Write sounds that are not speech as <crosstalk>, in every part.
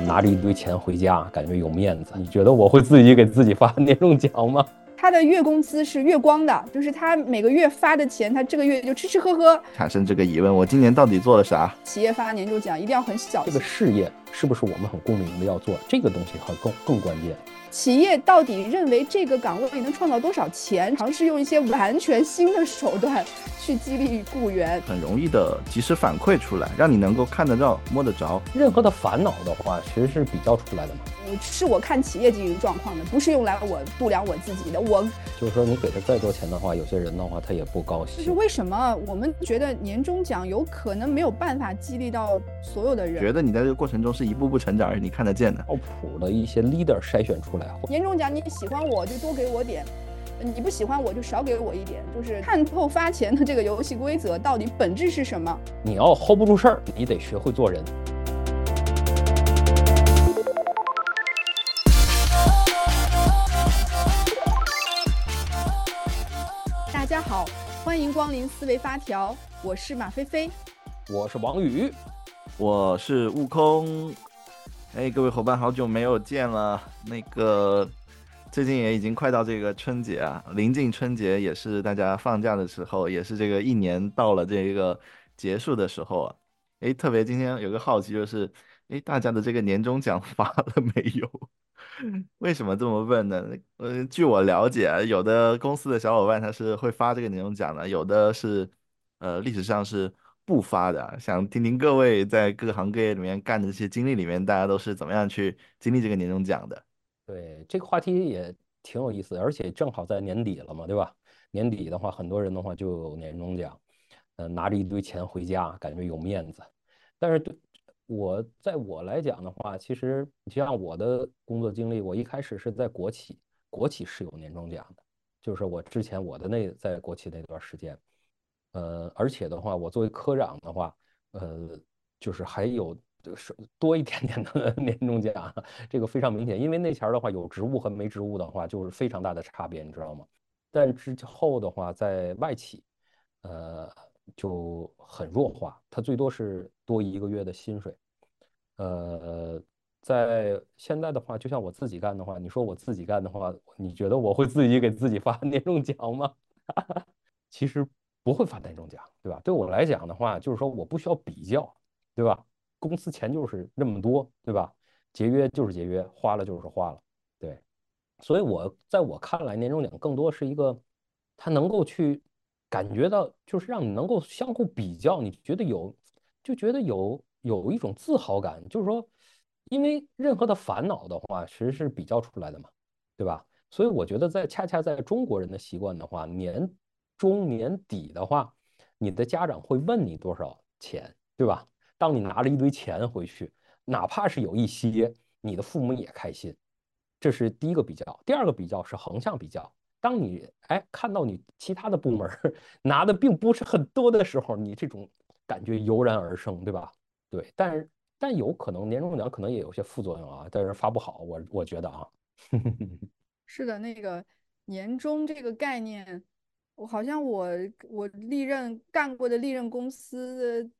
呃，拿着一堆钱回家，感觉有面子。你觉得我会自己给自己发年终奖吗？他的月工资是月光的，就是他每个月发的钱，他这个月就吃吃喝喝。产生这个疑问，我今年到底做了啥？企业发年终奖一定要很小。这个事业是不是我们很共鸣的要做？这个东西很更更关键。企业到底认为这个岗位能创造多少钱？尝试用一些完全新的手段去激励雇员，很容易的及时反馈出来，让你能够看得到、摸得着。任何的烦恼的话，其实是比较出来的嘛。是我看企业经营状况的，不是用来我度量我自己的。我就是说，你给他再多钱的话，有些人的话他也不高兴。就是为什么我们觉得年终奖有可能没有办法激励到所有的人？觉得你在这个过程中是一步步成长，是你看得见的。靠谱的一些 leader 筛选出来。年终奖你喜欢我就多给我点，你不喜欢我就少给我一点。就是看透发钱的这个游戏规则到底本质是什么？你要 hold 不住事儿，你得学会做人。大家好，欢迎光临思维发条，我是马飞飞，我是王宇，我是悟空。哎，各位伙伴，好久没有见了。那个最近也已经快到这个春节啊，临近春节也是大家放假的时候，也是这个一年到了这个结束的时候啊。哎，特别今天有个好奇就是，哎，大家的这个年终奖发了没有？<laughs> 为什么这么问呢？呃，据我了解，有的公司的小伙伴他是会发这个年终奖的，有的是，呃，历史上是不发的。想听听各位在各行各业里面干的这些经历里面，大家都是怎么样去经历这个年终奖的？对，这个话题也挺有意思，而且正好在年底了嘛，对吧？年底的话，很多人的话就有年终奖，呃，拿着一堆钱回家，感觉有面子。但是对。我在我来讲的话，其实你像我的工作经历，我一开始是在国企，国企是有年终奖的，就是我之前我的那在国企那段时间，呃，而且的话，我作为科长的话，呃，就是还有是多一点点的 <laughs> 年终奖，这个非常明显，因为那前儿的话有职务和没职务的话就是非常大的差别，你知道吗？但之后的话，在外企，呃。就很弱化，它最多是多一个月的薪水。呃，在现在的话，就像我自己干的话，你说我自己干的话，你觉得我会自己给自己发 <laughs> 年终奖吗？<laughs> 其实不会发年终奖，对吧？对我来讲的话，就是说我不需要比较，对吧？公司钱就是那么多，对吧？节约就是节约，花了就是花了，对。所以我在我看来，年终奖更多是一个，它能够去。感觉到就是让你能够相互比较，你觉得有，就觉得有有一种自豪感，就是说，因为任何的烦恼的话，其实是比较出来的嘛，对吧？所以我觉得在恰恰在中国人的习惯的话，年中年底的话，你的家长会问你多少钱，对吧？当你拿了一堆钱回去，哪怕是有一些，你的父母也开心，这是第一个比较。第二个比较是横向比较。当你哎看到你其他的部门 <laughs> 拿的并不是很多的时候，你这种感觉油然而生，对吧？对，但是但有可能年终奖可能也有些副作用啊，但是发不好，我我觉得啊，<laughs> 是的，那个年终这个概念，我好像我我历任干过的历任公司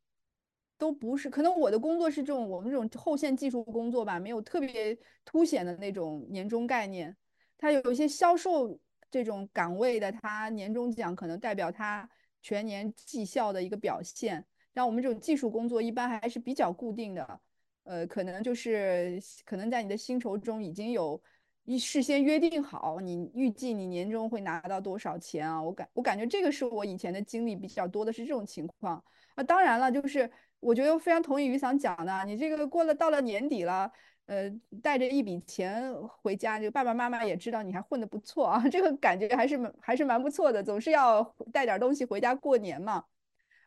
都不是，可能我的工作是这种我们这种后线技术工作吧，没有特别凸显的那种年终概念，它有一些销售。这种岗位的他年终奖可能代表他全年绩效的一个表现，像我们这种技术工作一般还是比较固定的，呃，可能就是可能在你的薪酬中已经有一事先约定好，你预计你年终会拿到多少钱啊？我感我感觉这个是我以前的经历比较多的是这种情况啊。当然了，就是我觉得非常同意于桑讲的，你这个过了到了年底了。呃，带着一笔钱回家，就爸爸妈妈也知道你还混得不错啊，<laughs> 这个感觉还是还是蛮不错的。总是要带点东西回家过年嘛。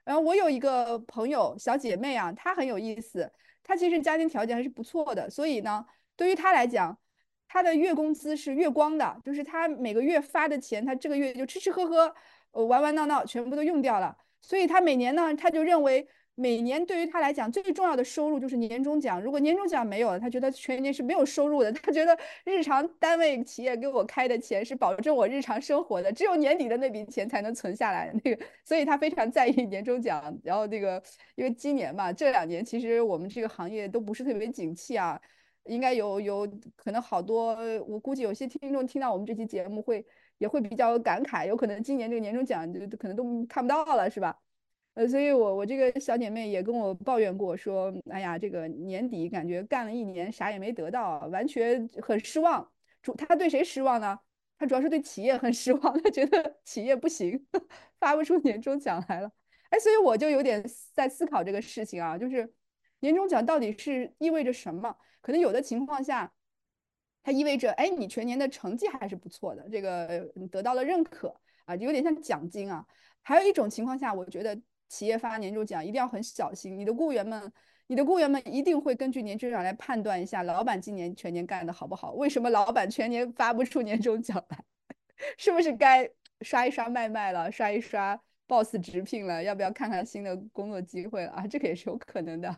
然后我有一个朋友小姐妹啊，她很有意思，她其实家庭条件还是不错的，所以呢，对于她来讲，他的月工资是月光的，就是他每个月发的钱，他这个月就吃吃喝喝，呃，玩玩闹闹，全部都用掉了。所以他每年呢，他就认为。每年对于他来讲最重要的收入就是年终奖。如果年终奖没有了，他觉得全年是没有收入的。他觉得日常单位企业给我开的钱是保证我日常生活的，只有年底的那笔钱才能存下来。那个，所以他非常在意年终奖。然后那个，因为今年嘛，这两年其实我们这个行业都不是特别景气啊。应该有有可能好多，我估计有些听众听到我们这期节目会也会比较感慨，有可能今年这个年终奖就可能都看不到了，是吧？呃，所以我我这个小姐妹也跟我抱怨过，说，哎呀，这个年底感觉干了一年啥也没得到，完全很失望。主她对谁失望呢？她主要是对企业很失望，她觉得企业不行，<laughs> 发不出年终奖来了。哎，所以我就有点在思考这个事情啊，就是年终奖到底是意味着什么？可能有的情况下，它意味着，哎，你全年的成绩还是不错的，这个你得到了认可啊，有点像奖金啊。还有一种情况下，我觉得。企业发年终奖一定要很小心，你的雇员们，你的雇员们一定会根据年终奖来判断一下老板今年全年干的好不好。为什么老板全年发不出年终奖来？<laughs> 是不是该刷一刷卖卖了，刷一刷 boss 直聘了？要不要看看新的工作机会了啊？这个也是有可能的。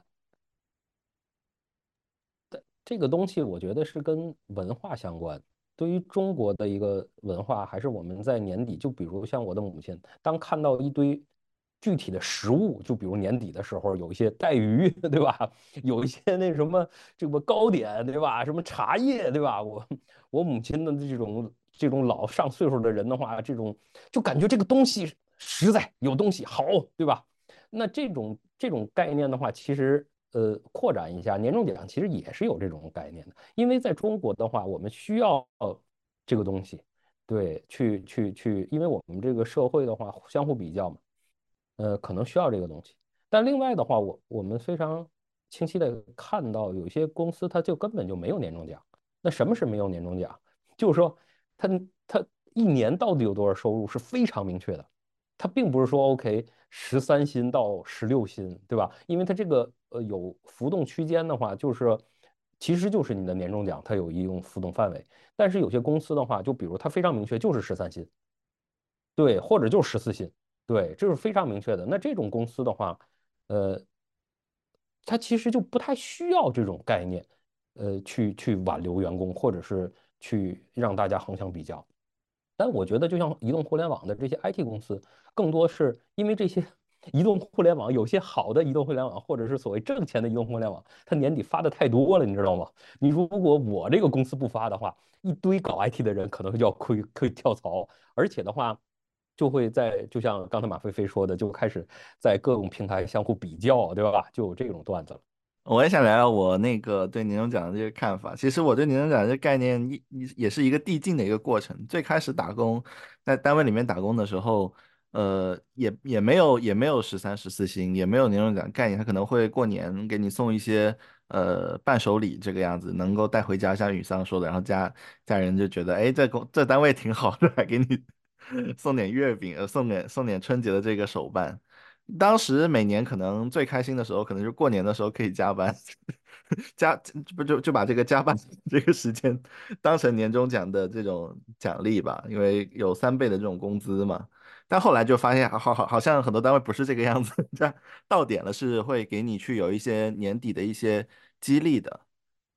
这个东西我觉得是跟文化相关。对于中国的一个文化，还是我们在年底，就比如像我的母亲，当看到一堆。具体的食物，就比如年底的时候有一些带鱼，<laughs> 对吧？有一些那什么这个糕点，对吧？什么茶叶，对吧？我我母亲的这种这种老上岁数的人的话，这种就感觉这个东西实在有东西好，对吧？那这种这种概念的话，其实呃扩展一下，年终奖其实也是有这种概念的，因为在中国的话，我们需要这个东西，对，去去去，因为我们这个社会的话相互比较嘛。呃，可能需要这个东西，但另外的话，我我们非常清晰的看到，有些公司它就根本就没有年终奖。那什么是没有年终奖？就是说，他他一年到底有多少收入是非常明确的，他并不是说 OK 十三薪到十六薪，对吧？因为它这个呃有浮动区间的话，就是其实就是你的年终奖，它有一种浮动范围。但是有些公司的话，就比如它非常明确，就是十三薪，对，或者就是十四薪。对，这是非常明确的。那这种公司的话，呃，它其实就不太需要这种概念，呃，去去挽留员工，或者是去让大家横向比较。但我觉得，就像移动互联网的这些 IT 公司，更多是因为这些 <laughs> 移动互联网有些好的移动互联网，或者是所谓挣钱的移动互联网，它年底发的太多了，你知道吗？你如果我这个公司不发的话，一堆搞 IT 的人可能就要亏亏跳槽，而且的话。就会在，就像刚才马飞飞说的，就开始在各种平台相互比较，对吧？就有这种段子了。我也想聊聊我那个对年终奖的这个看法。其实我对年终奖这个概念一也是一个递进的一个过程。最开始打工在单位里面打工的时候，呃，也也没有也没有十三十四薪，也没有年终奖概念。他可能会过年给你送一些呃伴手礼，这个样子能够带回家，像雨桑说的，然后家家人就觉得，哎，这工这单位挺好的，<laughs> 还给你。<laughs> 送点月饼，呃，送点送点春节的这个手办。当时每年可能最开心的时候，可能就过年的时候可以加班，<laughs> 加不就就把这个加班这个时间当成年终奖的这种奖励吧，因为有三倍的这种工资嘛。但后来就发现，好好好像很多单位不是这个样子，<laughs> 这样到点了是会给你去有一些年底的一些激励的。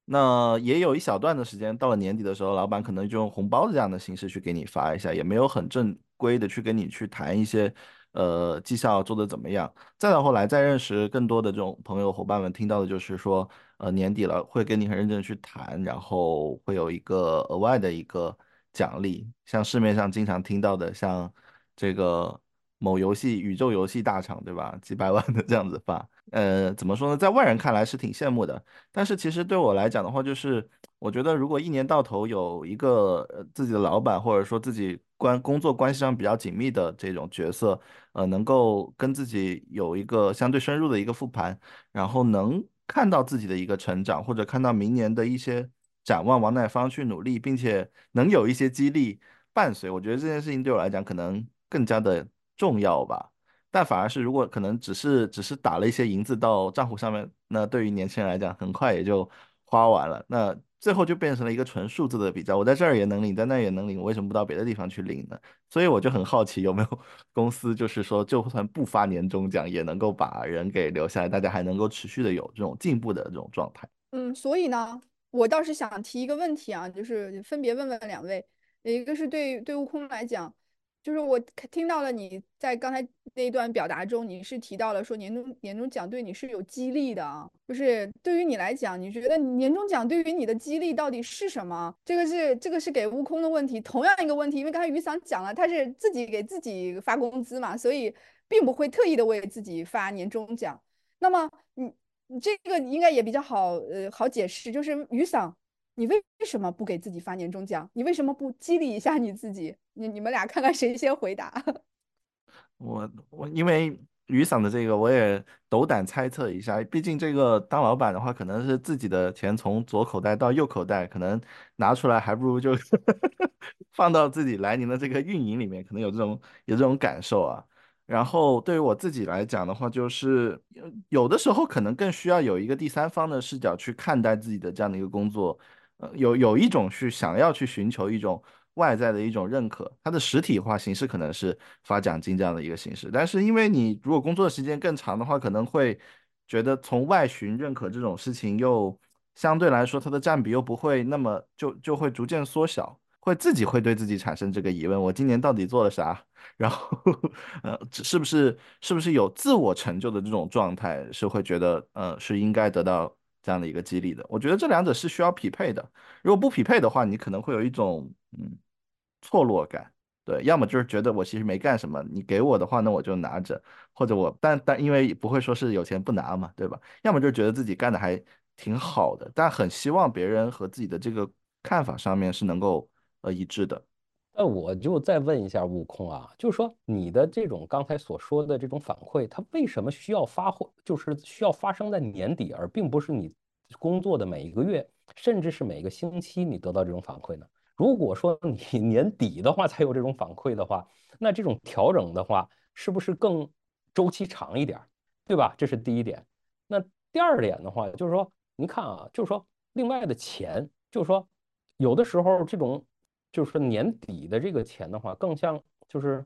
那也有一小段的时间，到了年底的时候，老板可能就用红包的这样的形式去给你发一下，也没有很正规的去跟你去谈一些，呃，绩效做的怎么样。再到后来，再认识更多的这种朋友伙伴们，听到的就是说，呃，年底了会跟你很认真去谈，然后会有一个额外的一个奖励，像市面上经常听到的，像这个某游戏宇宙游戏大厂，对吧？几百万的这样子发。呃，怎么说呢？在外人看来是挺羡慕的，但是其实对我来讲的话，就是我觉得如果一年到头有一个自己的老板，或者说自己关工作关系上比较紧密的这种角色，呃，能够跟自己有一个相对深入的一个复盘，然后能看到自己的一个成长，或者看到明年的一些展望，往哪方去努力，并且能有一些激励伴随，我觉得这件事情对我来讲可能更加的重要吧。但反而是，如果可能只是只是打了一些银子到账户上面，那对于年轻人来讲，很快也就花完了。那最后就变成了一个纯数字的比较。我在这儿也能领，在那儿也能领，我为什么不到别的地方去领呢？所以我就很好奇，有没有公司就是说，就算不发年终奖，也能够把人给留下来，大家还能够持续的有这种进步的这种状态。嗯，所以呢，我倒是想提一个问题啊，就是分别问问两位，一个是对对悟空来讲。就是我听到了你在刚才那一段表达中，你是提到了说年终年终奖对你是有激励的啊，就是对于你来讲，你觉得年终奖对于你的激励到底是什么？这个是这个是给悟空的问题，同样一个问题，因为刚才于桑讲了，他是自己给自己发工资嘛，所以并不会特意的为自己发年终奖。那么你你这个应该也比较好呃好解释，就是于桑。你为什么不给自己发年终奖？你为什么不激励一下你自己？你你们俩看看谁先回答。<laughs> 我我因为雨伞的这个我也斗胆猜测一下，毕竟这个当老板的话，可能是自己的钱从左口袋到右口袋，可能拿出来还不如就 <laughs> 放到自己来临的这个运营里面，可能有这种有这种感受啊。然后对于我自己来讲的话，就是有的时候可能更需要有一个第三方的视角去看待自己的这样的一个工作。呃，有有一种去想要去寻求一种外在的一种认可，它的实体化形式可能是发奖金这样的一个形式。但是因为你如果工作时间更长的话，可能会觉得从外寻认可这种事情又相对来说它的占比又不会那么就就会逐渐缩小，会自己会对自己产生这个疑问：我今年到底做了啥？<laughs> 然后呃，是不是是不是有自我成就的这种状态，是会觉得呃是应该得到。这样的一个激励的，我觉得这两者是需要匹配的。如果不匹配的话，你可能会有一种嗯错落感，对，要么就是觉得我其实没干什么，你给我的话，那我就拿着，或者我但但因为不会说是有钱不拿嘛，对吧？要么就是觉得自己干的还挺好的，但很希望别人和自己的这个看法上面是能够呃一致的。那我就再问一下悟空啊，就是说你的这种刚才所说的这种反馈，它为什么需要发挥，就是需要发生在年底，而并不是你工作的每一个月，甚至是每个星期你得到这种反馈呢？如果说你年底的话才有这种反馈的话，那这种调整的话，是不是更周期长一点，对吧？这是第一点。那第二点的话，就是说，你看啊，就是说，另外的钱，就是说，有的时候这种。就是说年底的这个钱的话，更像就是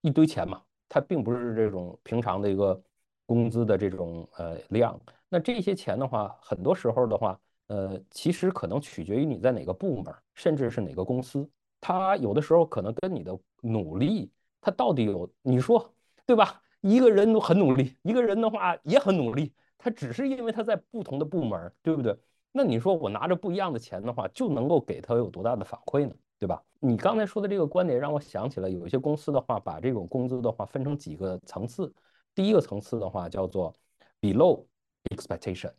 一堆钱嘛，它并不是这种平常的一个工资的这种呃量。那这些钱的话，很多时候的话，呃，其实可能取决于你在哪个部门，甚至是哪个公司。它有的时候可能跟你的努力，它到底有你说对吧？一个人很努力，一个人的话也很努力，他只是因为他在不同的部门，对不对？那你说我拿着不一样的钱的话，就能够给他有多大的反馈呢？对吧？你刚才说的这个观点让我想起了有一些公司的话，把这种工资的话分成几个层次。第一个层次的话叫做 below expectation，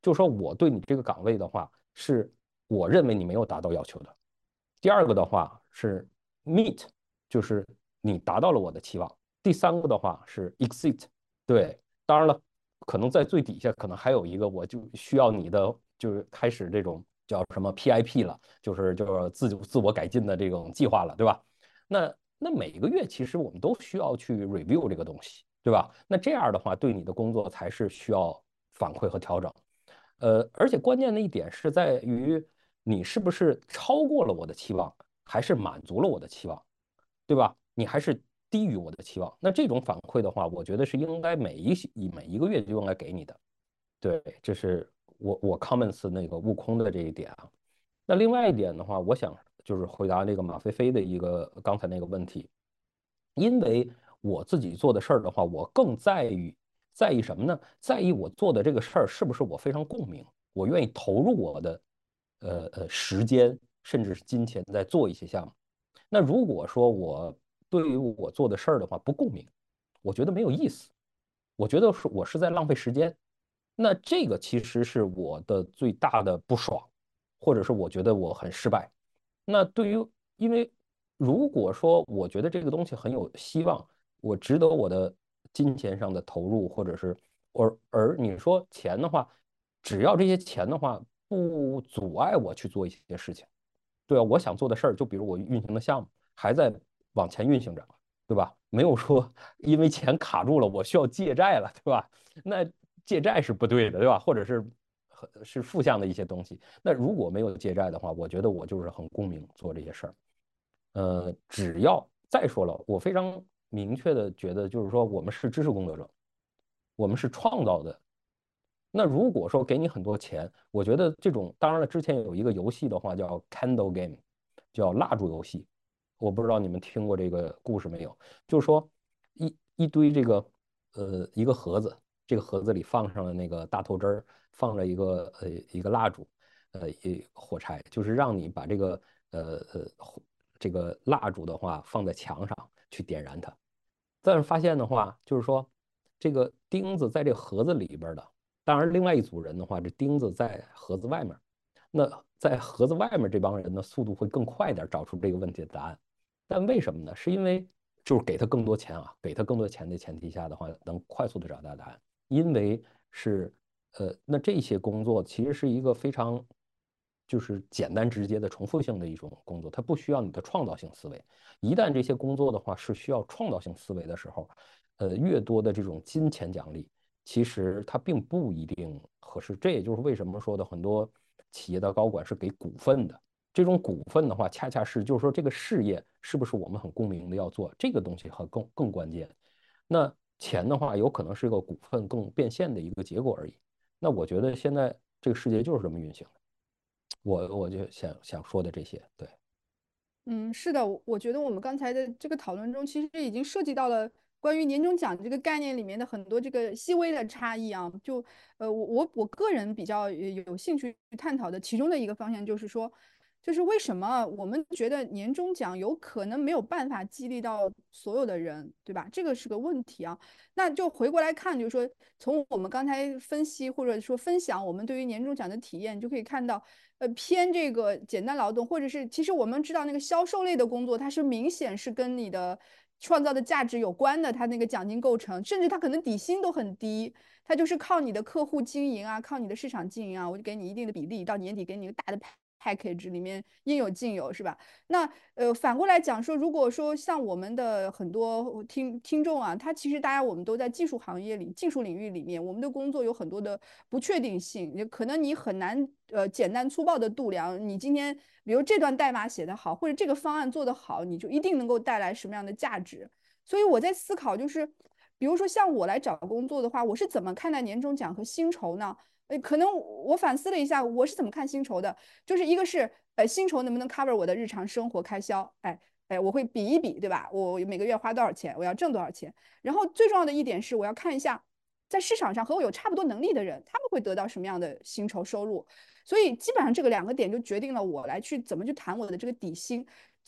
就是说我对你这个岗位的话，是我认为你没有达到要求的。第二个的话是 meet，就是你达到了我的期望。第三个的话是 exceed，对，当然了，可能在最底下可能还有一个，我就需要你的，就是开始这种。叫什么 PIP 了，就是就是自自我改进的这种计划了，对吧？那那每个月其实我们都需要去 review 这个东西，对吧？那这样的话，对你的工作才是需要反馈和调整。呃，而且关键的一点是在于你是不是超过了我的期望，还是满足了我的期望，对吧？你还是低于我的期望，那这种反馈的话，我觉得是应该每一每一个月就应该给你的。对，这是。我我 comments 那个悟空的这一点啊，那另外一点的话，我想就是回答那个马飞飞的一个刚才那个问题，因为我自己做的事儿的话，我更在于在意什么呢？在意我做的这个事儿是不是我非常共鸣，我愿意投入我的呃呃时间甚至是金钱在做一些项目。那如果说我对于我做的事儿的话不共鸣，我觉得没有意思，我觉得是我是在浪费时间。那这个其实是我的最大的不爽，或者是我觉得我很失败。那对于，因为如果说我觉得这个东西很有希望，我值得我的金钱上的投入，或者是而而你说钱的话，只要这些钱的话不阻碍我去做一些事情，对啊，我想做的事儿，就比如我运行的项目还在往前运行着，对吧？没有说因为钱卡住了，我需要借债了，对吧？那。借债是不对的，对吧？或者是是负向的一些东西。那如果没有借债的话，我觉得我就是很公明做这些事儿。呃，只要再说了，我非常明确的觉得，就是说我们是知识工作者，我们是创造的。那如果说给你很多钱，我觉得这种当然了，之前有一个游戏的话叫 Candle Game，叫蜡烛游戏。我不知道你们听过这个故事没有？就是说一一堆这个呃一个盒子，这个盒子里放上了那个大头针儿，放了一个呃一个蜡烛，呃一火柴，就是让你把这个呃呃这个蜡烛的话放在墙上去点燃它。但是发现的话，就是说这个钉子在这盒子里边的，当然另外一组人的话，这钉子在盒子外面。那在盒子外面这帮人的速度会更快点，找出这个问题的答案。但为什么呢？是因为就是给他更多钱啊，给他更多钱的前提下的话，能快速的找到答案。因为是呃，那这些工作其实是一个非常就是简单直接的重复性的一种工作，它不需要你的创造性思维。一旦这些工作的话是需要创造性思维的时候，呃，越多的这种金钱奖励，其实它并不一定合适。这也就是为什么说的很多。企业的高管是给股份的，这种股份的话，恰恰是就是说这个事业是不是我们很共鸣的要做，这个东西很更更关键。那钱的话，有可能是一个股份更变现的一个结果而已。那我觉得现在这个世界就是这么运行的。我我就想想说的这些，对，嗯，是的，我觉得我们刚才的这个讨论中，其实已经涉及到了。关于年终奖这个概念里面的很多这个细微的差异啊，就呃我我我个人比较有兴趣探讨的其中的一个方向就是说，就是为什么我们觉得年终奖有可能没有办法激励到所有的人，对吧？这个是个问题啊。那就回过来看，就是说从我们刚才分析或者说分享我们对于年终奖的体验，就可以看到，呃偏这个简单劳动，或者是其实我们知道那个销售类的工作，它是明显是跟你的。创造的价值有关的，他那个奖金构成，甚至他可能底薪都很低，他就是靠你的客户经营啊，靠你的市场经营啊，我就给你一定的比例，到年底给你一个大的 package 里面应有尽有，是吧？那呃反过来讲说，如果说像我们的很多听听众啊，他其实大家我们都在技术行业里、技术领域里面，我们的工作有很多的不确定性，也可能你很难呃简单粗暴的度量，你今天。比如这段代码写得好，或者这个方案做得好，你就一定能够带来什么样的价值？所以我在思考，就是比如说像我来找工作的话，我是怎么看待年终奖和薪酬呢？呃，可能我反思了一下，我是怎么看薪酬的？就是一个是，呃，薪酬能不能 cover 我的日常生活开销？哎哎，我会比一比，对吧？我每个月花多少钱？我要挣多少钱？然后最重要的一点是，我要看一下，在市场上和我有差不多能力的人，他们会得到什么样的薪酬收入？所以基本上这个两个点就决定了我来去怎么去谈我的这个底薪。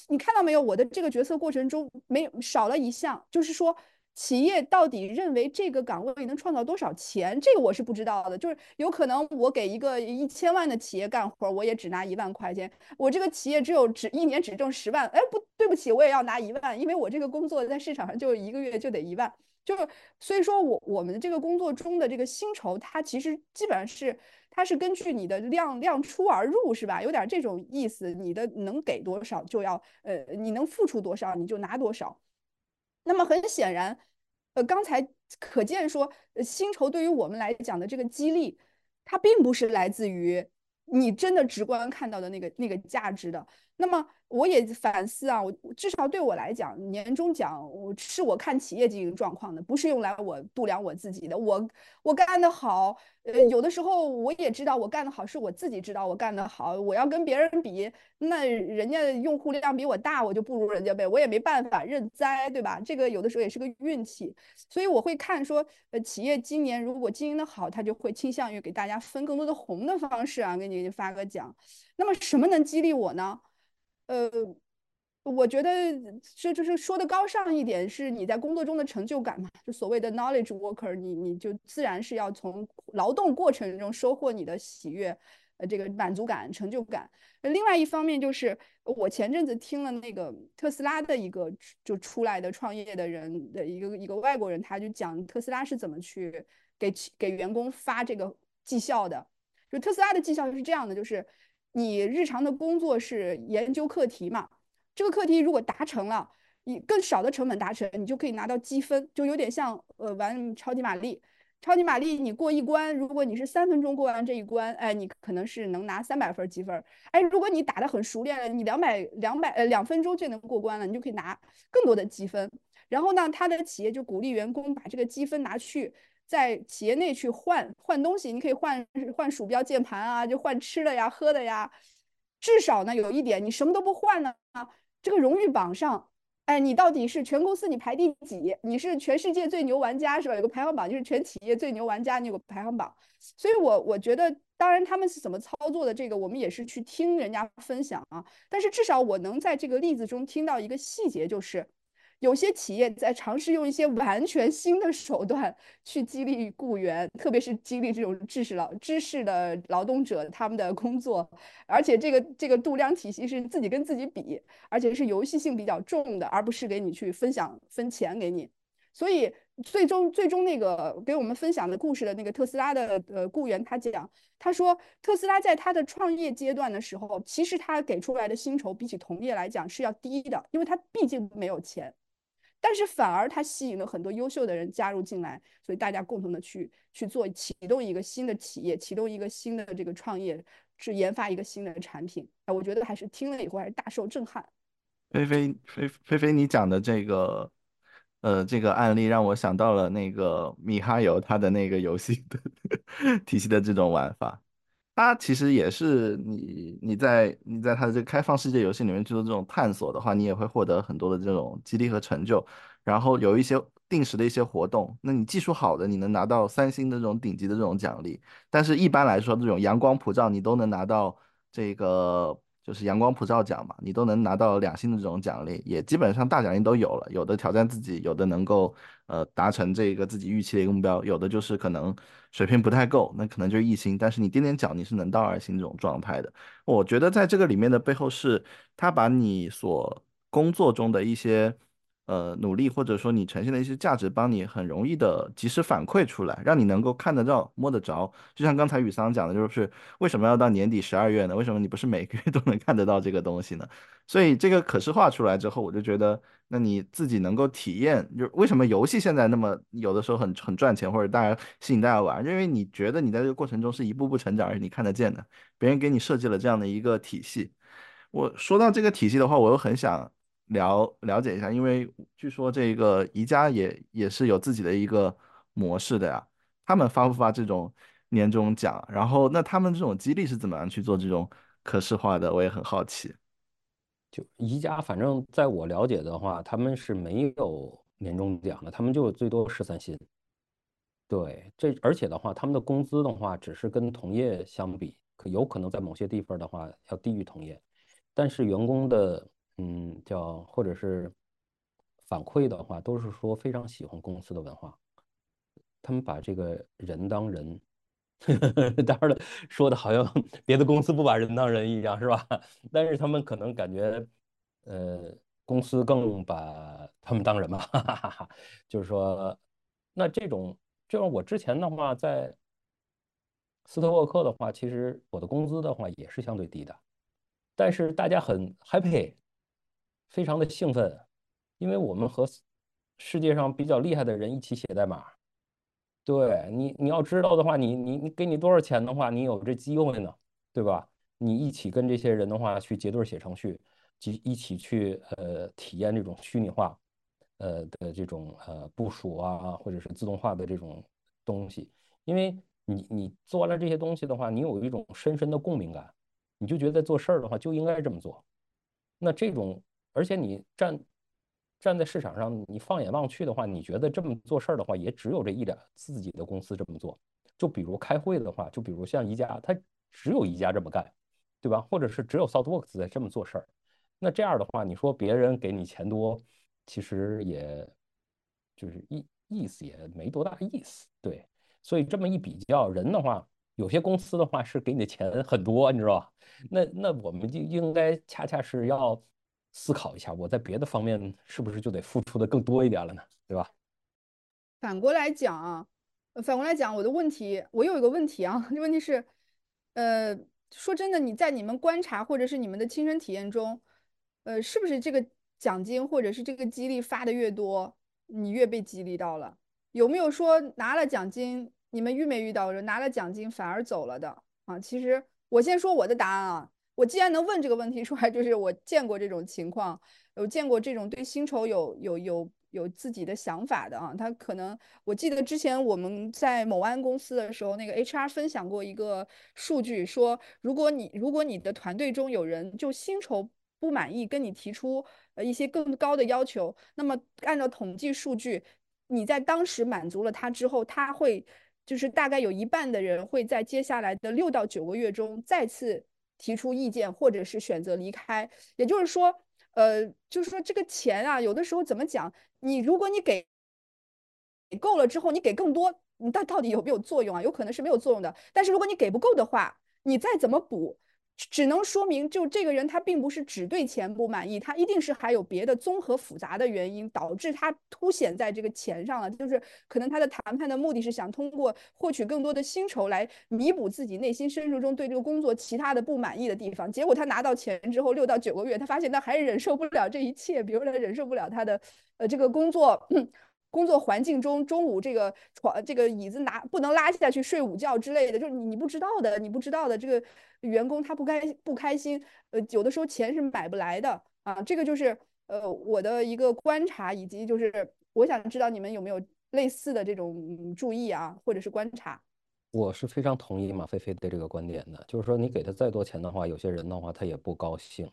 你看到没有？我的这个决策过程中没有少了一项，就是说企业到底认为这个岗位能创造多少钱？这个我是不知道的。就是有可能我给一个一千万的企业干活，我也只拿一万块钱。我这个企业只有只一年只挣十万，哎，不对不起，我也要拿一万，因为我这个工作在市场上就一个月就得一万。就是所以说我我们这个工作中的这个薪酬，它其实基本上是。它是根据你的量量出而入，是吧？有点这种意思。你的能给多少，就要呃，你能付出多少，你就拿多少。那么很显然，呃，刚才可见说，薪酬对于我们来讲的这个激励，它并不是来自于你真的直观看到的那个那个价值的。那么我也反思啊，我至少对我来讲，年终奖我是我看企业经营状况的，不是用来我度量我自己的。我我干得好，呃，有的时候我也知道我干得好，是我自己知道我干得好。我要跟别人比，那人家用户量比我大，我就不如人家呗，我也没办法认栽，对吧？这个有的时候也是个运气。所以我会看说，呃，企业今年如果经营得好，他就会倾向于给大家分更多的红的方式啊，给你发个奖。那么什么能激励我呢？呃，我觉得这就是说的高尚一点，是你在工作中的成就感嘛，就所谓的 knowledge worker，你你就自然是要从劳动过程中收获你的喜悦，呃，这个满足感、成就感。另外一方面就是，我前阵子听了那个特斯拉的一个就出来的创业的人的一个一个外国人，他就讲特斯拉是怎么去给给员工发这个绩效的。就特斯拉的绩效是这样的，就是。你日常的工作是研究课题嘛？这个课题如果达成了，以更少的成本达成，你就可以拿到积分，就有点像呃玩超级玛丽。超级玛丽你过一关，如果你是三分钟过完这一关，哎，你可能是能拿三百分积分。哎，如果你打得很熟练了，你两百两百呃两分钟就能过关了，你就可以拿更多的积分。然后呢，他的企业就鼓励员工把这个积分拿去。在企业内去换换东西，你可以换换鼠标、键盘啊，就换吃的呀、喝的呀。至少呢，有一点，你什么都不换呢，这个荣誉榜上，哎，你到底是全公司你排第几？你是全世界最牛玩家是吧？有个排行榜，就是全企业最牛玩家，你有个排行榜。所以我我觉得，当然他们是怎么操作的，这个我们也是去听人家分享啊。但是至少我能在这个例子中听到一个细节，就是。有些企业在尝试用一些完全新的手段去激励雇员，特别是激励这种知识劳知识的劳动者他们的工作，而且这个这个度量体系是自己跟自己比，而且是游戏性比较重的，而不是给你去分享分钱给你。所以最终最终那个给我们分享的故事的那个特斯拉的呃雇员，他讲他说特斯拉在他的创业阶段的时候，其实他给出来的薪酬比起同业来讲是要低的，因为他毕竟没有钱。但是反而它吸引了很多优秀的人加入进来，所以大家共同的去去做启动一个新的企业，启动一个新的这个创业，去研发一个新的产品。哎，我觉得还是听了以后还是大受震撼。菲菲菲菲菲，你讲的这个呃这个案例让我想到了那个米哈游他的那个游戏的 <laughs> 体系的这种玩法。它其实也是你你在你在它的这个开放世界游戏里面去做这种探索的话，你也会获得很多的这种激励和成就，然后有一些定时的一些活动，那你技术好的，你能拿到三星的这种顶级的这种奖励，但是一般来说，这种阳光普照你都能拿到这个。就是阳光普照奖嘛，你都能拿到两星的这种奖励，也基本上大奖励都有了。有的挑战自己，有的能够呃达成这个自己预期的一个目标，有的就是可能水平不太够，那可能就是一星。但是你踮踮脚，你是能到二星这种状态的。我觉得在这个里面的背后是，他把你所工作中的一些。呃，努力或者说你呈现的一些价值，帮你很容易的及时反馈出来，让你能够看得到、摸得着。就像刚才雨桑讲的，就是为什么要到年底十二月呢？为什么你不是每个月都能看得到这个东西呢？所以这个可视化出来之后，我就觉得，那你自己能够体验，就为什么游戏现在那么有的时候很很赚钱，或者大家吸引大家玩，因为你觉得你在这个过程中是一步步成长，而且你看得见的，别人给你设计了这样的一个体系。我说到这个体系的话，我又很想。了了解一下，因为据说这个宜家也也是有自己的一个模式的呀。他们发不发这种年终奖？然后那他们这种激励是怎么样去做这种可视化的？我也很好奇。就宜家，反正在我了解的话，他们是没有年终奖的，他们就最多十三薪。对，这而且的话，他们的工资的话，只是跟同业相比，可有可能在某些地方的话要低于同业，但是员工的。嗯，叫或者是反馈的话，都是说非常喜欢公司的文化，他们把这个人当人，<laughs> 当然了，说的好像 <laughs> 别的公司不把人当人一样，是吧？<laughs> 但是他们可能感觉，呃，公司更把他们当人嘛，就是说，那这种，就像我之前的话，在斯特沃克的话，其实我的工资的话也是相对低的，但是大家很 happy。非常的兴奋，因为我们和世界上比较厉害的人一起写代码。对你，你要知道的话，你你你给你多少钱的话，你有这机会呢，对吧？你一起跟这些人的话去结对写程序，一一起去呃体验这种虚拟化呃的这种呃部署啊，或者是自动化的这种东西。因为你你做完了这些东西的话，你有一种深深的共鸣感，你就觉得做事儿的话就应该这么做。那这种。而且你站站在市场上，你放眼望去的话，你觉得这么做事儿的话，也只有这一两自己的公司这么做。就比如开会的话，就比如像宜家，它只有宜家这么干，对吧？或者是只有 Southworks 在这么做事儿。那这样的话，你说别人给你钱多，其实也就是意意思也没多大意思，对。所以这么一比较，人的话，有些公司的话是给你的钱很多，你知道吧？那那我们就应该恰恰是要。思考一下，我在别的方面是不是就得付出的更多一点了呢？对吧？反过来讲啊，反过来讲，我的问题，我有一个问题啊，<laughs> 这问题是，呃，说真的，你在你们观察或者是你们的亲身体验中，呃，是不是这个奖金或者是这个激励发的越多，你越被激励到了？有没有说拿了奖金，你们遇没遇到人拿了奖金反而走了的啊？其实我先说我的答案啊。我既然能问这个问题出来，就是我见过这种情况，有见过这种对薪酬有有有有自己的想法的啊。他可能我记得之前我们在某安公司的时候，那个 HR 分享过一个数据，说如果你如果你的团队中有人就薪酬不满意，跟你提出呃一些更高的要求，那么按照统计数据，你在当时满足了他之后，他会就是大概有一半的人会在接下来的六到九个月中再次提出意见，或者是选择离开。也就是说，呃，就是说这个钱啊，有的时候怎么讲？你如果你给够了之后，你给更多，你到到底有没有作用啊？有可能是没有作用的。但是如果你给不够的话，你再怎么补，只能说明就这个人他并不是只对钱不满意，他一定是还有别的综合复杂的原因导致他凸显在这个钱上了。就是可能他的谈判的目的是想通过获取更多的薪酬来弥补自己内心深处中对这个工作其他的不满意的地方。结果他拿到钱之后，六到九个月，他发现他还是忍受不了这一切，比如他忍受不了他的呃这个工作。工作环境中，中午这个床、这个椅子拿不能拉下去睡午觉之类的，就是你你不知道的，你不知道的，这个员工他不开不开心，呃，有的时候钱是买不来的啊。这个就是呃我的一个观察，以及就是我想知道你们有没有类似的这种注意啊，或者是观察。我是非常同意马飞飞的这个观点的，就是说你给他再多钱的话，有些人的话他也不高兴。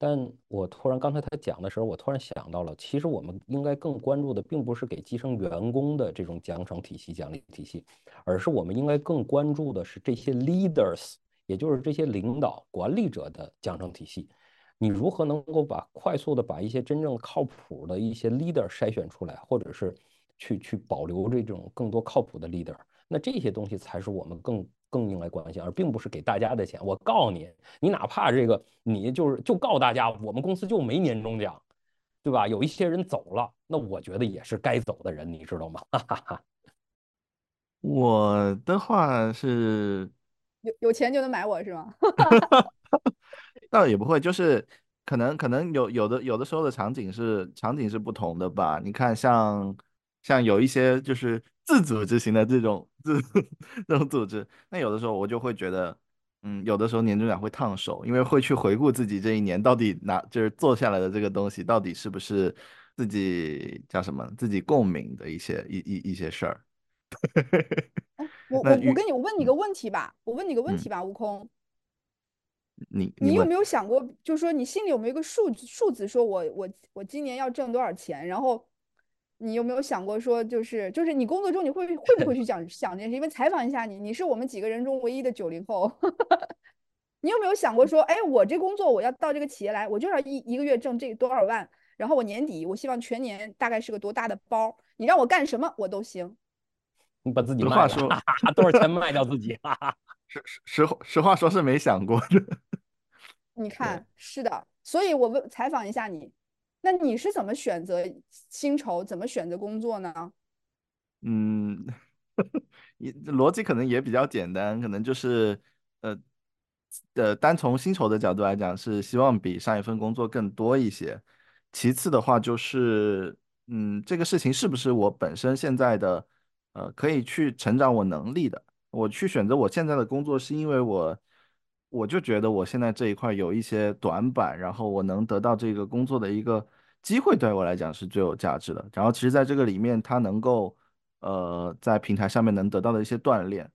但我突然刚才他讲的时候，我突然想到了，其实我们应该更关注的，并不是给基层员工的这种奖惩体系、奖励体系，而是我们应该更关注的是这些 leaders，也就是这些领导、管理者的奖惩体系。你如何能够把快速的把一些真正靠谱的一些 leader 筛选出来，或者是去去保留这种更多靠谱的 leader？那这些东西才是我们更。更应该关心，而并不是给大家的钱。我告诉你，你哪怕这个，你就是就告诉大家，我们公司就没年终奖，对吧？有一些人走了，那我觉得也是该走的人，你知道吗？哈哈我的话是有有钱就能买我是吗？<laughs> 倒也不会，就是可能可能有有的有的时候的场景是场景是不同的吧。你看，像像有一些就是自组织型的这种。<laughs> 这这种组织，那有的时候我就会觉得，嗯，有的时候年终奖会烫手，因为会去回顾自己这一年到底拿就是做下来的这个东西，到底是不是自己叫什么自己共鸣的一些一一一些事儿。<laughs> 我我我跟你我问你个问题吧，我问你个问题吧，悟空，你你有没有想过，就是说你心里有没有一个数数字，说我我我今年要挣多少钱，然后。你有没有想过说，就是就是你工作中你会会不会去想想这件事？因为采访一下你，你是我们几个人中唯一的九零后，<laughs> 你有没有想过说，哎，我这工作我要到这个企业来，我就要一一个月挣这多少万，然后我年底我希望全年大概是个多大的包？你让我干什么我都行。你把自己实话说，<laughs> 多少钱卖掉自己？<laughs> 实实实实话说是没想过的。你看，是的，所以我问采访一下你。那你是怎么选择薪酬？怎么选择工作呢？嗯，<laughs> 也逻辑可能也比较简单，可能就是呃呃，单从薪酬的角度来讲，是希望比上一份工作更多一些。其次的话，就是嗯，这个事情是不是我本身现在的呃可以去成长我能力的？我去选择我现在的工作，是因为我。我就觉得我现在这一块有一些短板，然后我能得到这个工作的一个机会，对我来讲是最有价值的。然后其实在这个里面，它能够呃在平台上面能得到的一些锻炼，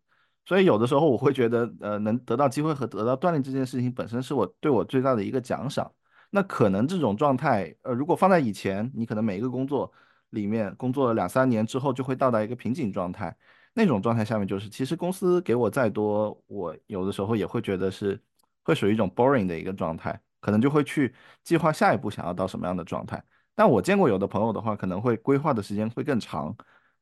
所以有的时候我会觉得呃能得到机会和得到锻炼这件事情本身是我对我最大的一个奖赏。那可能这种状态，呃，如果放在以前，你可能每一个工作里面工作了两三年之后，就会到达一个瓶颈状态。那种状态下面，就是其实公司给我再多，我有的时候也会觉得是会属于一种 boring 的一个状态，可能就会去计划下一步想要到什么样的状态。但我见过有的朋友的话，可能会规划的时间会更长，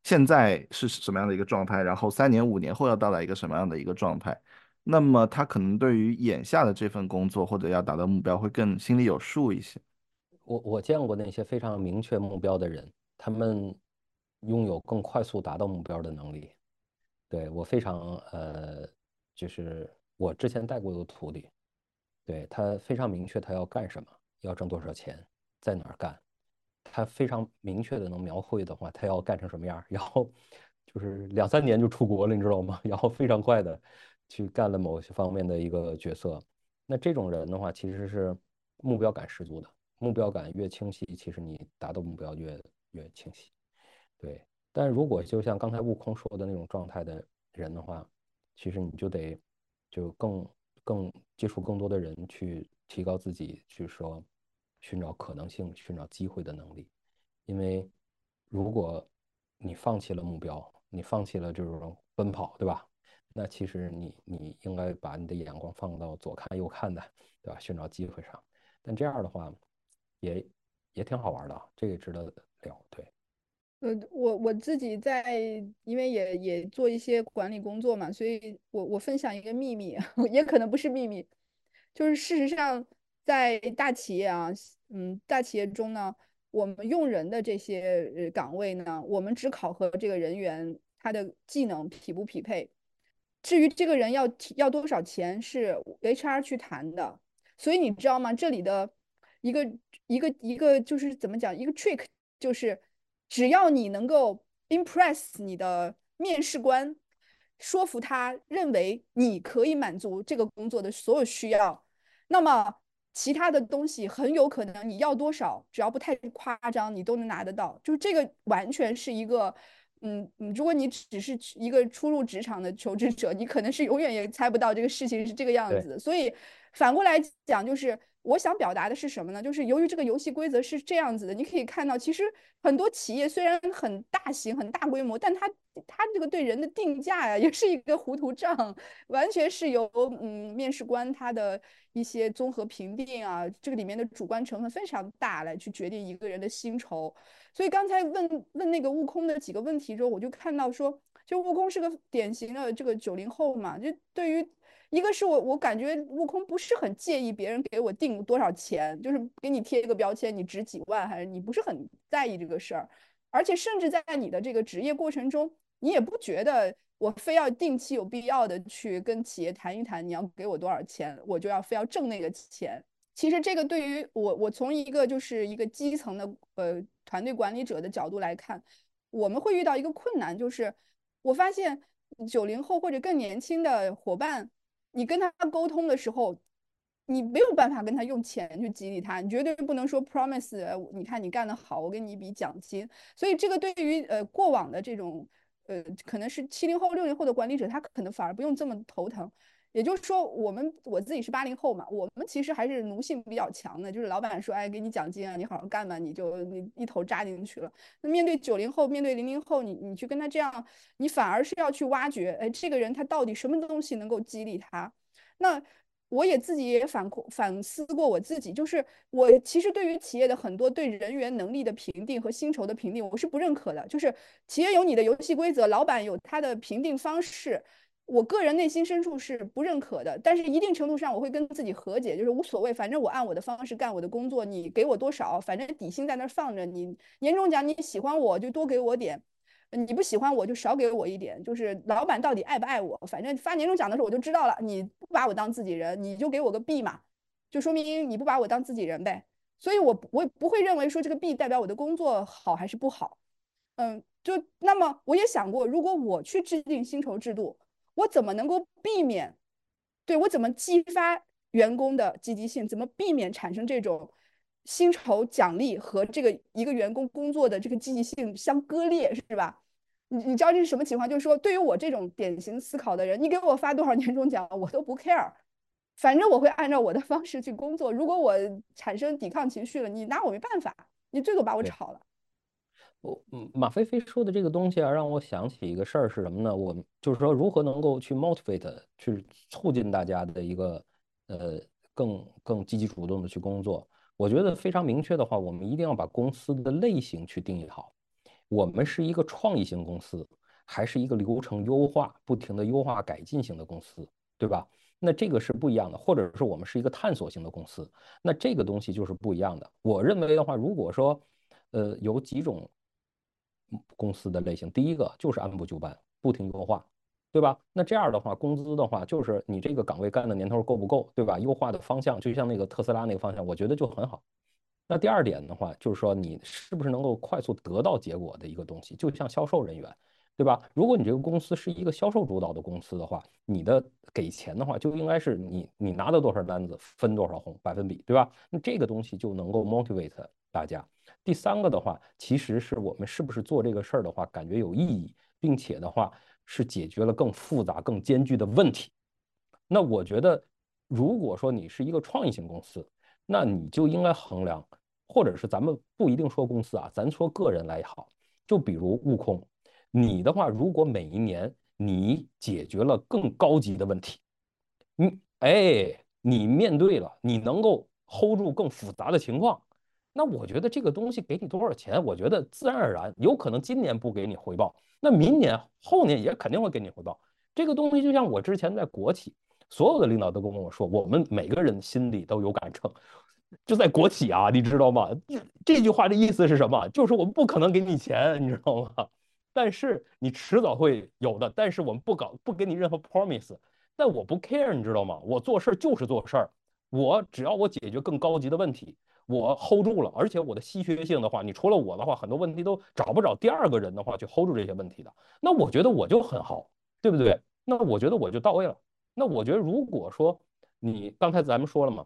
现在是什么样的一个状态，然后三年五年后要到达一个什么样的一个状态，那么他可能对于眼下的这份工作或者要达到目标会更心里有数一些。我我见过那些非常明确目标的人，他们拥有更快速达到目标的能力。对我非常呃，就是我之前带过的徒弟，对他非常明确他要干什么，要挣多少钱，在哪儿干，他非常明确的能描绘的话，他要干成什么样，然后就是两三年就出国了，你知道吗？<laughs> 然后非常快的去干了某些方面的一个角色。那这种人的话，其实是目标感十足的，目标感越清晰，其实你达到目标越越清晰，对。但如果就像刚才悟空说的那种状态的人的话，其实你就得就更更接触更多的人去提高自己，去说寻找可能性、寻找机会的能力。因为如果你放弃了目标，你放弃了这种奔跑，对吧？那其实你你应该把你的眼光放到左看右看的，对吧？寻找机会上。但这样的话，也也挺好玩的，这个值得聊。对，呃，我我自己在，因为也也做一些管理工作嘛，所以我我分享一个秘密，<laughs> 也可能不是秘密，就是事实上在大企业啊，嗯，大企业中呢，我们用人的这些呃岗位呢，我们只考核这个人员他的技能匹不匹配。至于这个人要要多少钱，是 HR 去谈的。所以你知道吗？这里的一个一个一个就是怎么讲？一个 trick 就是，只要你能够 impress 你的面试官，说服他认为你可以满足这个工作的所有需要，那么其他的东西很有可能你要多少，只要不太夸张，你都能拿得到。就是这个完全是一个。嗯嗯，如果你只是一个初入职场的求职者，你可能是永远也猜不到这个事情是这个样子。所以反过来讲，就是我想表达的是什么呢？就是由于这个游戏规则是这样子的，你可以看到，其实很多企业虽然很大型、很大规模，但它它这个对人的定价呀，<laughs> 也是一个糊涂账，完全是由嗯面试官他的一些综合评定啊，这个里面的主观成分非常大来去决定一个人的薪酬。所以刚才问问那个悟空的几个问题之后，我就看到说，就悟空是个典型的这个九零后嘛，就对于一个是我我感觉悟空不是很介意别人给我定多少钱，就是给你贴一个标签，你值几万还是你不是很在意这个事儿，而且甚至在你的这个职业过程中，你也不觉得我非要定期有必要的去跟企业谈一谈，你要给我多少钱，我就要非要挣那个钱。其实这个对于我，我从一个就是一个基层的呃团队管理者的角度来看，我们会遇到一个困难，就是我发现九零后或者更年轻的伙伴，你跟他沟通的时候，你没有办法跟他用钱去激励他，你绝对不能说 promise，你看你干得好，我给你一笔奖金。所以这个对于呃过往的这种呃可能是七零后、六零后的管理者，他可能反而不用这么头疼。也就是说，我们我自己是八零后嘛，我们其实还是奴性比较强的，就是老板说，哎，给你奖金啊，你好好干吧，你就你一头扎进去了。那面对九零后，面对零零后，你你去跟他这样，你反而是要去挖掘，哎，这个人他到底什么东西能够激励他？那我也自己也反反思过我自己，就是我其实对于企业的很多对人员能力的评定和薪酬的评定，我是不认可的。就是企业有你的游戏规则，老板有他的评定方式。我个人内心深处是不认可的，但是一定程度上我会跟自己和解，就是无所谓，反正我按我的方式干我的工作，你给我多少，反正底薪在那儿放着。你年终奖你喜欢我就多给我点，你不喜欢我就少给我一点。就是老板到底爱不爱我，反正发年终奖的时候我就知道了。你不把我当自己人，你就给我个 B 嘛，就说明你不把我当自己人呗。所以我我不会认为说这个 B 代表我的工作好还是不好。嗯，就那么我也想过，如果我去制定薪酬制度。我怎么能够避免？对我怎么激发员工的积极性？怎么避免产生这种薪酬奖励和这个一个员工工作的这个积极性相割裂，是吧？你你知道这是什么情况？就是说，对于我这种典型思考的人，你给我发多少年终奖，我都不 care，反正我会按照我的方式去工作。如果我产生抵抗情绪了，你拿我没办法，你最多把我炒了。我，马飞飞说的这个东西啊，让我想起一个事儿是什么呢？我就是说，如何能够去 motivate，去促进大家的一个呃更更积极主动的去工作。我觉得非常明确的话，我们一定要把公司的类型去定义好。我们是一个创意型公司，还是一个流程优化、不停的优化改进型的公司，对吧？那这个是不一样的。或者是我们是一个探索型的公司，那这个东西就是不一样的。我认为的话，如果说呃有几种。公司的类型，第一个就是按部就班，不停优化，对吧？那这样的话，工资的话，就是你这个岗位干的年头够不够，对吧？优化的方向，就像那个特斯拉那个方向，我觉得就很好。那第二点的话，就是说你是不是能够快速得到结果的一个东西，就像销售人员，对吧？如果你这个公司是一个销售主导的公司的话，你的给钱的话，就应该是你你拿到多少单子分多少红百分比，对吧？那这个东西就能够 motivate 大家。第三个的话，其实是我们是不是做这个事儿的话，感觉有意义，并且的话是解决了更复杂、更艰巨的问题。那我觉得，如果说你是一个创意型公司，那你就应该衡量，或者是咱们不一定说公司啊，咱说个人来好，就比如悟空，你的话，如果每一年你解决了更高级的问题，你哎，你面对了，你能够 hold 住更复杂的情况。那我觉得这个东西给你多少钱，我觉得自然而然，有可能今年不给你回报，那明年后年也肯定会给你回报。这个东西就像我之前在国企，所有的领导都跟我说，我们每个人心里都有杆秤，就在国企啊，你知道吗？这句话的意思是什么？就是我们不可能给你钱，你知道吗？<laughs> 但是你迟早会有的，但是我们不搞，不给你任何 promise。但我不 care，你知道吗？我做事就是做事儿，我只要我解决更高级的问题。我 hold 住了，而且我的稀缺性的话，你除了我的话，很多问题都找不着第二个人的话去 hold 住这些问题的。那我觉得我就很好，对不对？那我觉得我就到位了。那我觉得如果说你刚才咱们说了嘛，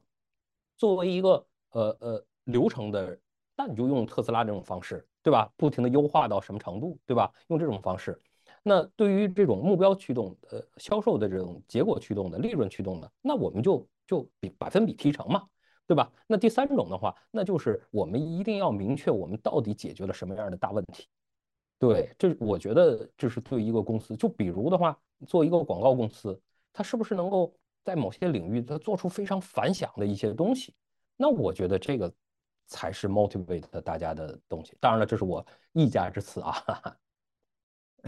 作为一个呃呃流程的，那你就用特斯拉这种方式，对吧？不停的优化到什么程度，对吧？用这种方式。那对于这种目标驱动、呃销售的这种结果驱动的、利润驱动的，那我们就就比百分比提成嘛。对吧？那第三种的话，那就是我们一定要明确我们到底解决了什么样的大问题。对，这我觉得这是对一个公司，就比如的话，做一个广告公司，它是不是能够在某些领域它做出非常反响的一些东西？那我觉得这个才是 motivate 大家的东西。当然了，这是我一家之词啊。哈哈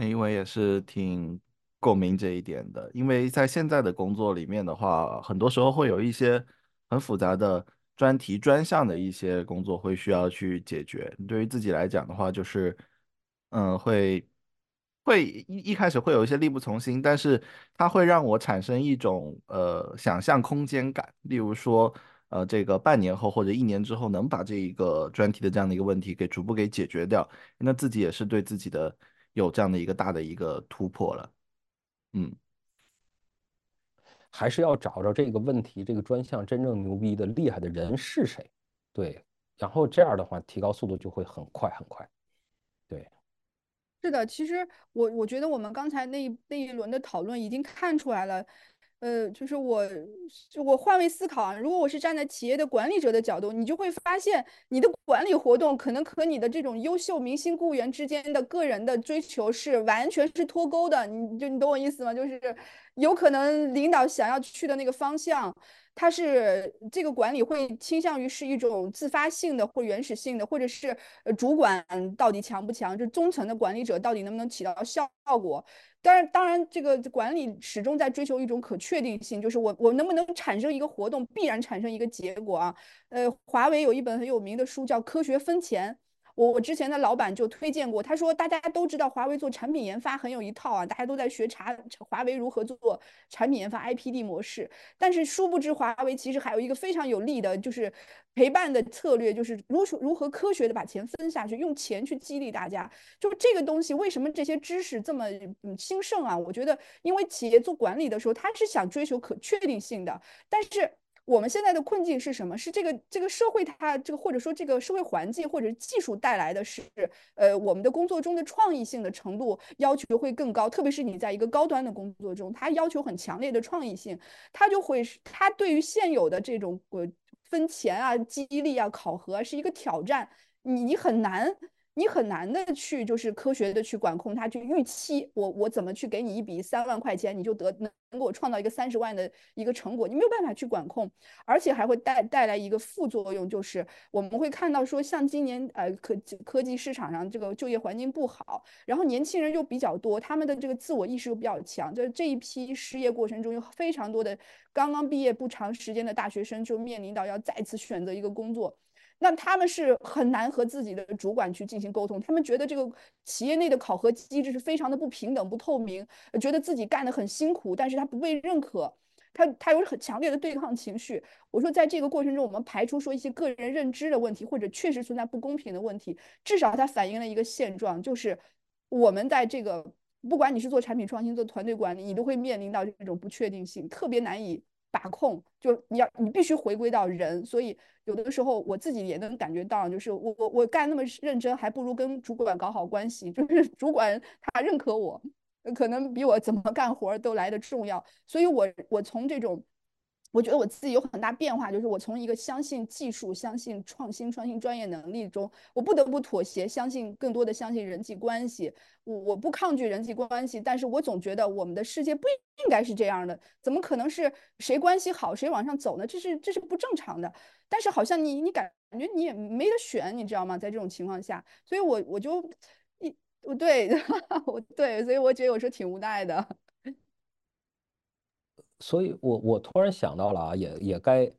因为也是挺共鸣这一点的，因为在现在的工作里面的话，很多时候会有一些。很复杂的专题专项的一些工作会需要去解决。对于自己来讲的话，就是，嗯，会会一一开始会有一些力不从心，但是它会让我产生一种呃想象空间感。例如说，呃，这个半年后或者一年之后能把这一个专题的这样的一个问题给逐步给解决掉，那自己也是对自己的有这样的一个大的一个突破了。嗯。还是要找着这个问题，这个专项真正牛逼的、厉害的人是谁？对，然后这样的话，提高速度就会很快很快。对，是的，其实我我觉得我们刚才那那一轮的讨论已经看出来了。呃，就是我，我换位思考啊。如果我是站在企业的管理者的角度，你就会发现，你的管理活动可能和你的这种优秀明星雇员之间的个人的追求是完全是脱钩的。你就你懂我意思吗？就是有可能领导想要去的那个方向。它是这个管理会倾向于是一种自发性的或原始性的，或者是呃主管到底强不强，就中层的管理者到底能不能起到效果。当然，当然这个管理始终在追求一种可确定性，就是我我能不能产生一个活动，必然产生一个结果啊。呃，华为有一本很有名的书叫《科学分钱》。我我之前的老板就推荐过，他说大家都知道华为做产品研发很有一套啊，大家都在学查华为如何做产品研发 IPD 模式，但是殊不知华为其实还有一个非常有利的，就是陪伴的策略，就是如如何科学的把钱分下去，用钱去激励大家。就是这个东西为什么这些知识这么兴盛啊？我觉得因为企业做管理的时候，他是想追求可确定性的，但是。我们现在的困境是什么？是这个这个社会它这个或者说这个社会环境或者技术带来的是，呃，我们的工作中的创意性的程度要求会更高，特别是你在一个高端的工作中，它要求很强烈的创意性，它就会是它对于现有的这种呃分钱啊、激励啊、考核是一个挑战，你你很难。你很难的去就是科学的去管控它，去预期我我怎么去给你一笔三万块钱，你就得能给我创造一个三十万的一个成果，你没有办法去管控，而且还会带带来一个副作用，就是我们会看到说，像今年呃科科技市场上这个就业环境不好，然后年轻人又比较多，他们的这个自我意识又比较强，就是这一批失业过程中有非常多的刚刚毕业不长时间的大学生就面临到要再次选择一个工作。那他们是很难和自己的主管去进行沟通，他们觉得这个企业内的考核机制是非常的不平等、不透明，觉得自己干得很辛苦，但是他不被认可，他他有很强烈的对抗情绪。我说，在这个过程中，我们排除说一些个人认知的问题，或者确实存在不公平的问题，至少它反映了一个现状，就是我们在这个不管你是做产品创新、做团队管理，你都会面临到这种不确定性，特别难以。把控就你要你必须回归到人，所以有的时候我自己也能感觉到，就是我我我干那么认真，还不如跟主管搞好关系，就是 <laughs> 主管他认可我，可能比我怎么干活都来的重要。所以我我从这种我觉得我自己有很大变化，就是我从一个相信技术、相信创新、创新专业能力中，我不得不妥协，相信更多的相信人际关系。我我不抗拒人际关系，但是我总觉得我们的世界不应该是这样的，怎么可能是谁关系好谁往上走呢？这是这是不正常的。但是好像你你感觉你也没得选，你知道吗？在这种情况下，所以我我就一我对 <laughs> 我对，所以我觉得有时候挺无奈的。所以，我我突然想到了啊，也也该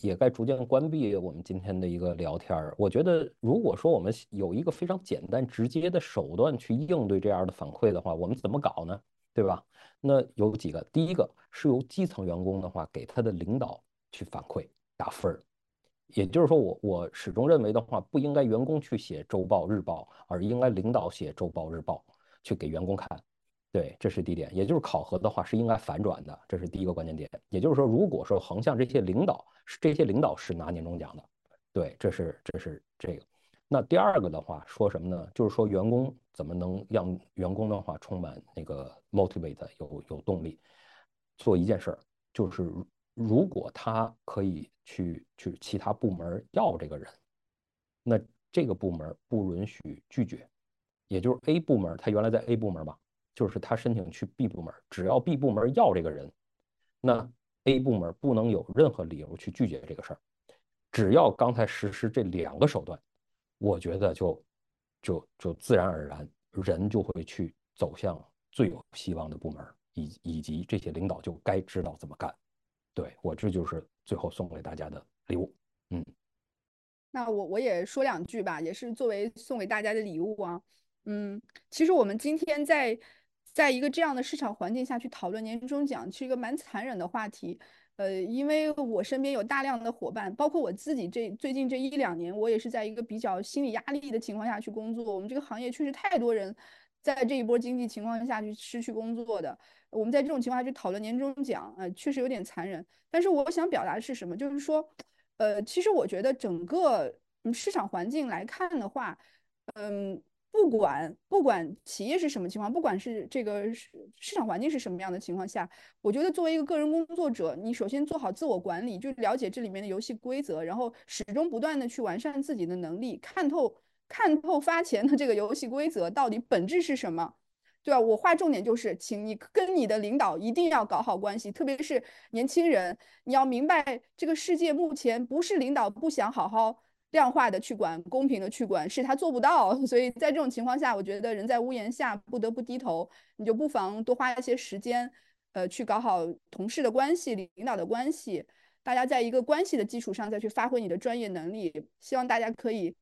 也该逐渐关闭我们今天的一个聊天儿。我觉得，如果说我们有一个非常简单直接的手段去应对这样的反馈的话，我们怎么搞呢？对吧？那有几个，第一个是由基层员工的话给他的领导去反馈打分儿，也就是说，我我始终认为的话，不应该员工去写周报日报，而应该领导写周报日报去给员工看。对，这是第一点，也就是考核的话是应该反转的，这是第一个关键点。也就是说，如果说横向这些领导是这些领导是拿年终奖的，对，这是这是这个。那第二个的话说什么呢？就是说员工怎么能让员工的话充满那个 motivate 有有动力做一件事儿，就是如果他可以去去其他部门要这个人，那这个部门不允许拒绝，也就是 A 部门他原来在 A 部门吧。就是他申请去 B 部门，只要 B 部门要这个人，那 A 部门不能有任何理由去拒绝这个事儿。只要刚才实施这两个手段，我觉得就就就自然而然人就会去走向最有希望的部门，以以及这些领导就该知道怎么干。对我这就是最后送给大家的礼物。嗯，那我我也说两句吧，也是作为送给大家的礼物啊。嗯，其实我们今天在。在一个这样的市场环境下去讨论年终奖，是一个蛮残忍的话题。呃，因为我身边有大量的伙伴，包括我自己，这最近这一两年，我也是在一个比较心理压力的情况下去工作。我们这个行业确实太多人在这一波经济情况下去失去工作的。我们在这种情况下去讨论年终奖，呃，确实有点残忍。但是我想表达的是什么？就是说，呃，其实我觉得整个市场环境来看的话，嗯。不管不管企业是什么情况，不管是这个市市场环境是什么样的情况下，我觉得作为一个个人工作者，你首先做好自我管理，就了解这里面的游戏规则，然后始终不断的去完善自己的能力，看透看透发钱的这个游戏规则到底本质是什么，对吧？我划重点就是，请你跟你的领导一定要搞好关系，特别是年轻人，你要明白这个世界目前不是领导不想好好。量化的去管，公平的去管，是他做不到。<laughs> 所以在这种情况下，我觉得人在屋檐下不得不低头，你就不妨多花一些时间，呃，去搞好同事的关系、领导的关系。大家在一个关系的基础上再去发挥你的专业能力，希望大家可以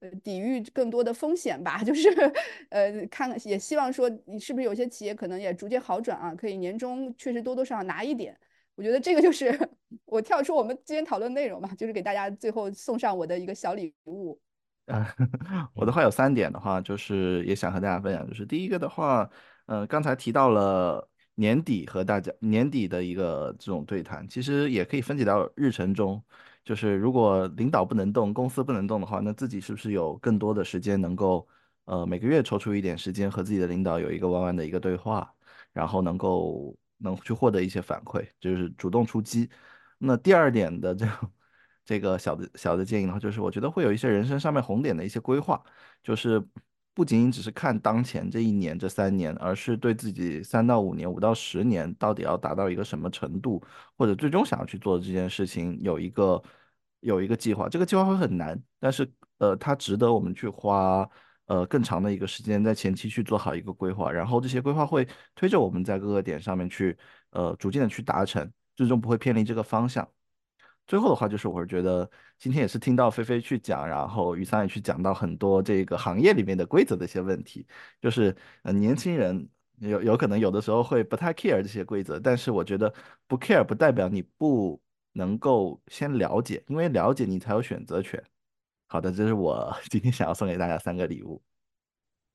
呃抵御更多的风险吧。<laughs> 就是呃，看也希望说，你是不是有些企业可能也逐渐好转啊？可以年终确实多多少少拿一点。我觉得这个就是 <laughs> 我跳出我们今天讨论内容嘛，就是给大家最后送上我的一个小礼物。啊，<laughs> 我的话有三点的话，就是也想和大家分享，就是第一个的话，呃，刚才提到了年底和大家年底的一个这种对谈，其实也可以分解到日程中，就是如果领导不能动，公司不能动的话，那自己是不是有更多的时间能够，呃，每个月抽出一点时间和自己的领导有一个弯弯的一个对话，然后能够。能去获得一些反馈，就是主动出击。那第二点的这这个小的小的建议的话，就是我觉得会有一些人生上面红点的一些规划，就是不仅仅只是看当前这一年这三年，而是对自己三到五年、五到十年到底要达到一个什么程度，或者最终想要去做的这件事情有一个有一个计划。这个计划会很难，但是呃，它值得我们去花。呃，更长的一个时间在前期去做好一个规划，然后这些规划会推着我们在各个点上面去，呃，逐渐的去达成，最终不会偏离这个方向。最后的话就是，我是觉得今天也是听到菲菲去讲，然后于桑也去讲到很多这个行业里面的规则的一些问题，就是呃，年轻人有有可能有的时候会不太 care 这些规则，但是我觉得不 care 不代表你不能够先了解，因为了解你才有选择权。好的，这是我今天想要送给大家三个礼物。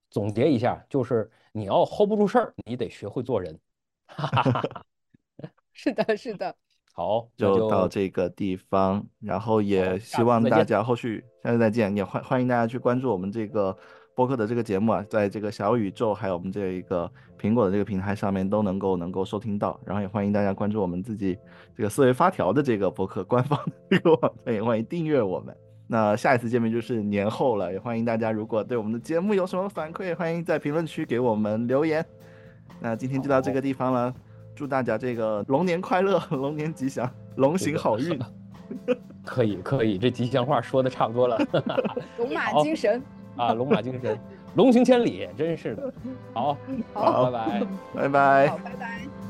总结一下，就是你要 hold 不住事儿，你得学会做人。哈哈哈 <laughs> 是的，是的。好，就到这个地方，然后也希望大家后续下次再见。也欢欢迎大家去关注我们这个播客的这个节目啊，在这个小宇宙还有我们这一个苹果的这个平台上面都能够能够收听到。然后也欢迎大家关注我们自己这个思维发条的这个博客官方的这个网站，也欢迎订阅我们。那下一次见面就是年后了，也欢迎大家如果对我们的节目有什么反馈，欢迎在评论区给我们留言。那今天就到这个地方了，祝大家这个龙年快乐，龙年吉祥，龙行好运。可以可以，这吉祥话说的差不多了。<laughs> 龙马精神。啊，龙马精神，龙行千里，真是的。好，好，拜拜，拜拜，好，拜拜。